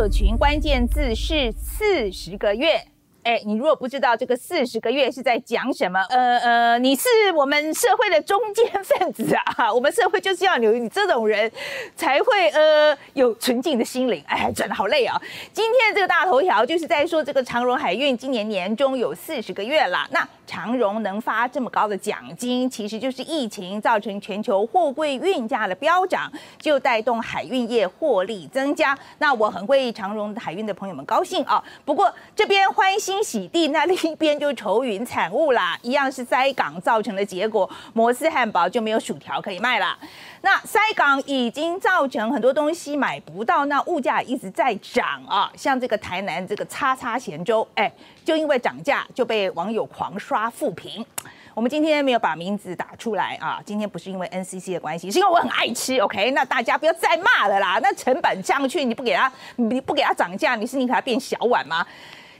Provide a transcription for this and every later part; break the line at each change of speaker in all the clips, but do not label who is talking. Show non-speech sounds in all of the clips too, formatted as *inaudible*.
社群关键字是四十个月。哎，你如果不知道这个四十个月是在讲什么，呃呃，你是我们社会的中间 *laughs* 分子啊！我们社会就是要有你这种人，才会呃有纯净的心灵。哎，转的好累啊！今天这个大头条就是在说这个长荣海运今年年终有四十个月了。那长荣能发这么高的奖金，其实就是疫情造成全球货柜运价的飙涨，就带动海运业获利增加。那我很为长荣海运的朋友们高兴啊！不过这边欢喜。新喜地，那另一边就愁云惨雾啦，一样是塞港造成的结果，摩斯汉堡就没有薯条可以卖了。那塞港已经造成很多东西买不到，那物价一直在涨啊，像这个台南这个叉叉咸粥，哎，就因为涨价就被网友狂刷负评。我们今天没有把名字打出来啊，今天不是因为 NCC 的关系，是因为我很爱吃，OK？那大家不要再骂了啦，那成本上去你不给他，你不给他涨价，你是你给他变小碗吗？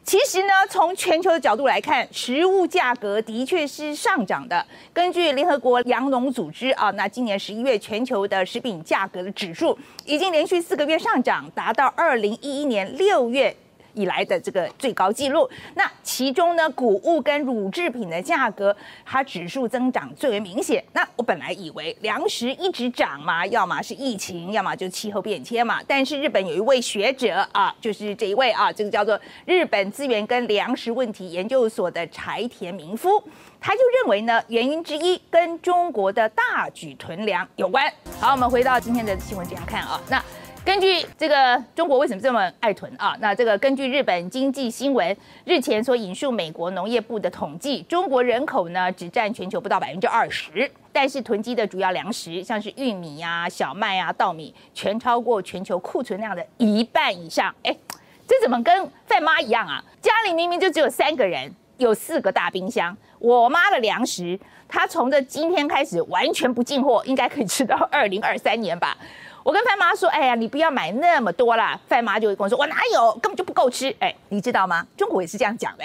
其实呢，从全球的角度来看，食物价格的确是上涨的。根据联合国粮农组织啊，那今年十一月全球的食品价格的指数已经连续四个月上涨，达到二零一一年六月。以来的这个最高纪录，那其中呢，谷物跟乳制品的价格，它指数增长最为明显。那我本来以为粮食一直涨嘛，要么是疫情，要么就气候变迁嘛。但是日本有一位学者啊，就是这一位啊，这个叫做日本资源跟粮食问题研究所的柴田明夫，他就认为呢，原因之一跟中国的大举囤粮有关。好，我们回到今天的新闻这样看啊，那。根据这个中国为什么这么爱囤啊？那这个根据日本经济新闻日前所引述美国农业部的统计，中国人口呢只占全球不到百分之二十，但是囤积的主要粮食像是玉米呀、小麦啊、稻米，全超过全球库存量的一半以上。哎，这怎么跟范妈一样啊？家里明明就只有三个人，有四个大冰箱，我妈的粮食，她从这今天开始完全不进货，应该可以吃到二零二三年吧。我跟范妈说：“哎呀，你不要买那么多啦。”范妈就会跟我说：“我哪有，根本就不够吃。”哎，你知道吗？中国也是这样讲的。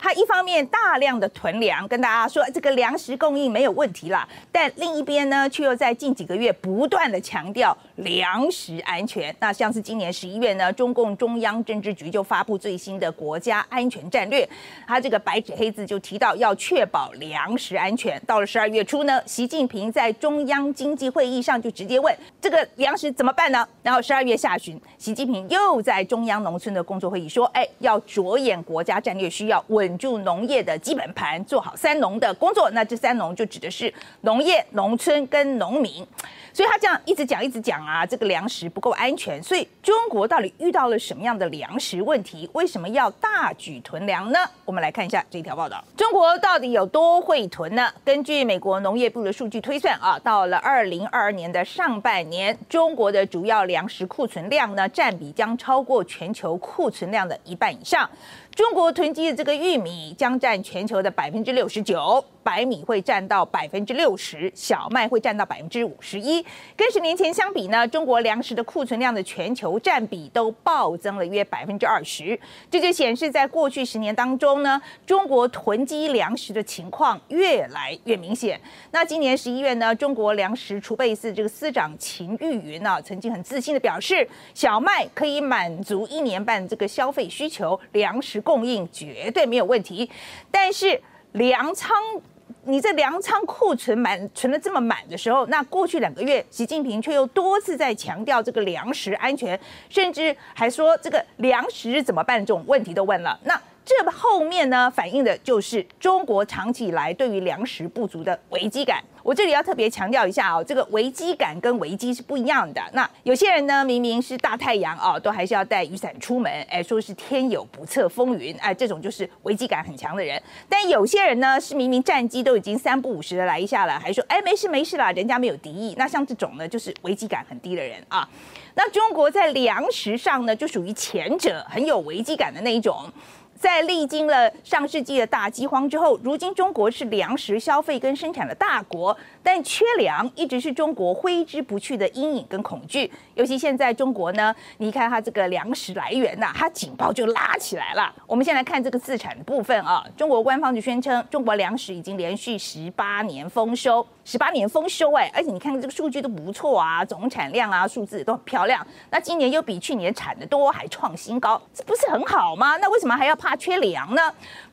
他一方面大量的囤粮，跟大家说这个粮食供应没有问题啦，但另一边呢，却又在近几个月不断的强调粮食安全。那像是今年十一月呢，中共中央政治局就发布最新的国家安全战略，他这个白纸黑字就提到要确保粮食安全。到了十二月初呢，习近平在中央经济会议上就直接问这个粮食怎么办呢？然后十二月下旬，习近平又在中央农村的工作会议说，哎，要着眼国家战略需要稳。住农业的基本盘，做好三农的工作。那这三农就指的是农业、农村跟农民。所以他这样一直讲一直讲啊，这个粮食不够安全。所以中国到底遇到了什么样的粮食问题？为什么要大举囤粮呢？我们来看一下这条报道：中国到底有多会囤呢？根据美国农业部的数据推算啊，到了二零二二年的上半年，中国的主要粮食库存量呢，占比将超过全球库存量的一半以上。中国囤积的这个玉米将占全球的百分之六十九。白米会占到百分之六十，小麦会占到百分之五十一。跟十年前相比呢，中国粮食的库存量的全球占比都暴增了约百分之二十。这就显示在过去十年当中呢，中国囤积粮食的情况越来越明显。那今年十一月呢，中国粮食储备司这个司长秦玉云呢，曾经很自信的表示，小麦可以满足一年半这个消费需求，粮食供应绝对没有问题。但是粮仓。你这粮仓库存满存的这么满的时候，那过去两个月，习近平却又多次在强调这个粮食安全，甚至还说这个粮食怎么办这种问题都问了。那这后面呢，反映的就是中国长期以来对于粮食不足的危机感。我这里要特别强调一下哦，这个危机感跟危机是不一样的。那有些人呢，明明是大太阳哦，都还是要带雨伞出门，哎，说是天有不测风云，哎，这种就是危机感很强的人。但有些人呢，是明明战机都已经三不五时的来一下了，还说哎没事没事啦，人家没有敌意。那像这种呢，就是危机感很低的人啊。那中国在粮食上呢，就属于前者，很有危机感的那一种。在历经了上世纪的大饥荒之后，如今中国是粮食消费跟生产的大国，但缺粮一直是中国挥之不去的阴影跟恐惧。尤其现在中国呢，你看它这个粮食来源呐，它警报就拉起来了。我们先来看这个自产部分啊，中国官方就宣称，中国粮食已经连续十八年丰收。十八年丰收哎，而且你看这个数据都不错啊，总产量啊数字都很漂亮。那今年又比去年产的多，还创新高，这不是很好吗？那为什么还要怕缺粮呢？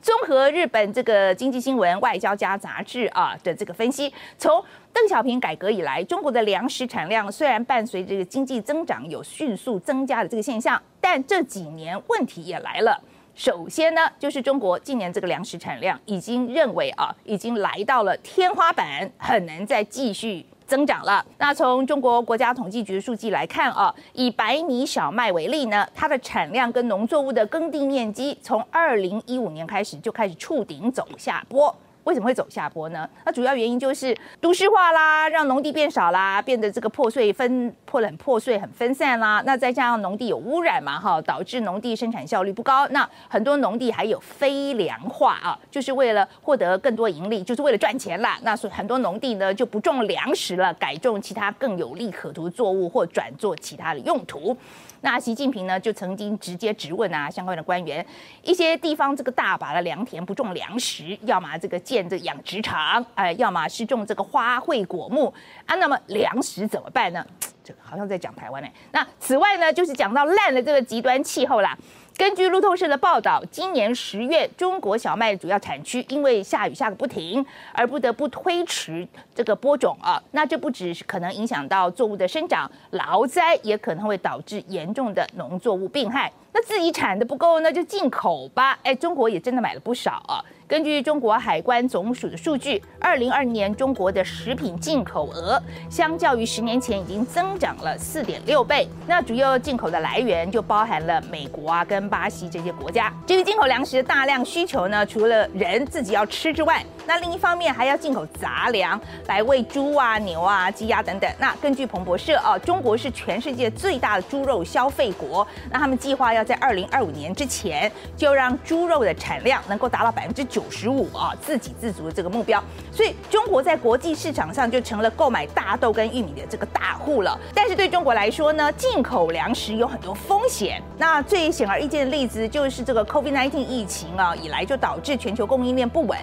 综合日本这个经济新闻外交家杂志啊的这个分析，从邓小平改革以来，中国的粮食产量虽然伴随这个经济增长有迅速增加的这个现象，但这几年问题也来了。首先呢，就是中国今年这个粮食产量已经认为啊，已经来到了天花板，很难再继续增长了。那从中国国家统计局数据来看啊，以白米小麦为例呢，它的产量跟农作物的耕地面积，从二零一五年开始就开始触顶走下坡。为什么会走下坡呢？那主要原因就是都市化啦，让农地变少啦，变得这个破碎分破很破碎、很分散啦。那再加上农地有污染嘛，哈，导致农地生产效率不高。那很多农地还有非粮化啊，就是为了获得更多盈利，就是为了赚钱啦。那所以很多农地呢就不种粮食了，改种其他更有利可图作物或转做其他的用途。那习近平呢，就曾经直接质问啊，相关的官员，一些地方这个大把的良田不种粮食，要么这个建这养殖场，哎，要么是种这个花卉果木啊，那么粮食怎么办呢？这好像在讲台湾呢。那此外呢，就是讲到烂的这个极端气候啦。根据路透社的报道，今年十月，中国小麦主要产区因为下雨下个不停，而不得不推迟这个播种啊。那这不只是可能影响到作物的生长，劳灾也可能会导致严重的农作物病害。那自己产的不够，那就进口吧。哎，中国也真的买了不少啊。根据中国海关总署的数据，二零二年中国的食品进口额相较于十年前已经增长了四点六倍。那主要进口的来源就包含了美国啊跟巴西这些国家。至于进口粮食的大量需求呢，除了人自己要吃之外，那另一方面还要进口杂粮来喂猪啊、牛啊、鸡鸭等等。那根据彭博社啊，中国是全世界最大的猪肉消费国，那他们计划要在二零二五年之前就让猪肉的产量能够达到百分之九。十五啊，自给自足的这个目标，所以中国在国际市场上就成了购买大豆跟玉米的这个大户了。但是对中国来说呢，进口粮食有很多风险。那最显而易见的例子就是这个 COVID-19 疫情啊，以来就导致全球供应链不稳。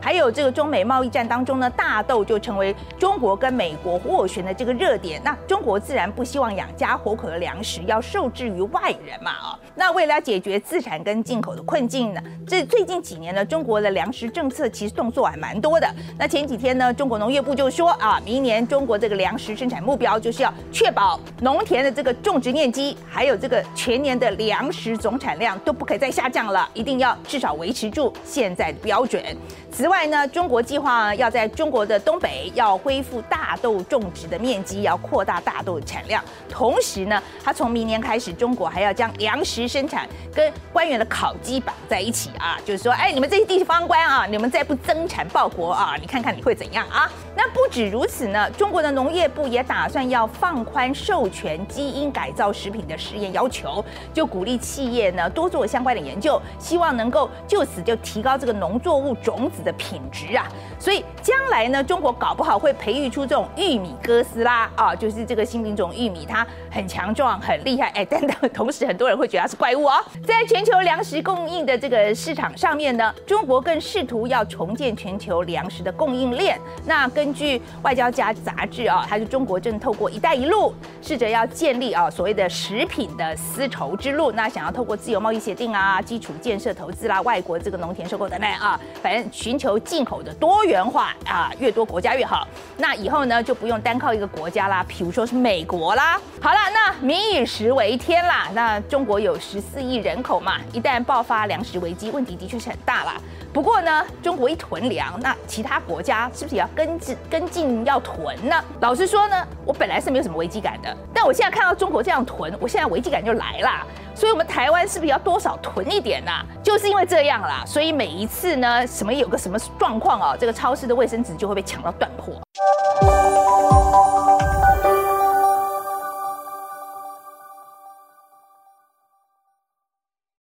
还有有这个中美贸易战当中呢，大豆就成为中国跟美国斡旋的这个热点。那中国自然不希望养家活口的粮食要受制于外人嘛啊。那为了解决自产跟进口的困境呢，这最近几年呢，中国的粮食政策其实动作还蛮多的。那前几天呢，中国农业部就说啊，明年中国这个粮食生产目标就是要确保农田的这个种植面积，还有这个全年的粮食总产量都不可以再下降了，一定要至少维持住现在的标准。此外呢，中国计划要在中国的东北要恢复大豆种植的面积，要扩大大豆产量。同时呢，它从明年开始，中国还要将粮食生产跟官员的考绩绑在一起啊，就是说，哎，你们这些地方官啊，你们再不增产报国啊，你看看你会怎样啊？那不止如此呢，中国的农业部也打算要放宽授权基因改造食品的实验要求，就鼓励企业呢多做相关的研究，希望能够就此就提高这个农作物种子的品质啊。所以将来呢，中国搞不好会培育出这种玉米哥斯拉啊，就是这个新品种玉米，它很强壮、很厉害。哎，*laughs* 但同时很多人会觉得它是怪物哦。在全球粮食供应的这个市场上面呢，中国更试图要重建全球粮食的供应链。那根据外交家杂志啊，它是中国正透过“一带一路”试着要建立啊所谓的食品的丝绸之路。那想要透过自由贸易协定啊、基础建设投资啦、外国这个农田收购等等啊，反正寻求进口的多元化啊，越多国家越好。那以后呢，就不用单靠一个国家啦，比如说是美国啦。好了，那民以食为天啦。那中国有十四亿人口嘛，一旦爆发粮食危机，问题的确是很大啦。不过呢，中国一囤粮，那其他国家是不是也要跟进跟进要囤呢？老实说呢，我本来是没有什么危机感的，但我现在看到中国这样囤，我现在危机感就来了。所以，我们台湾是不是要多少囤一点呢？就是因为这样啦，所以每一次呢，什么有个什么状况啊，这个超市的卫生纸就会被抢到断货。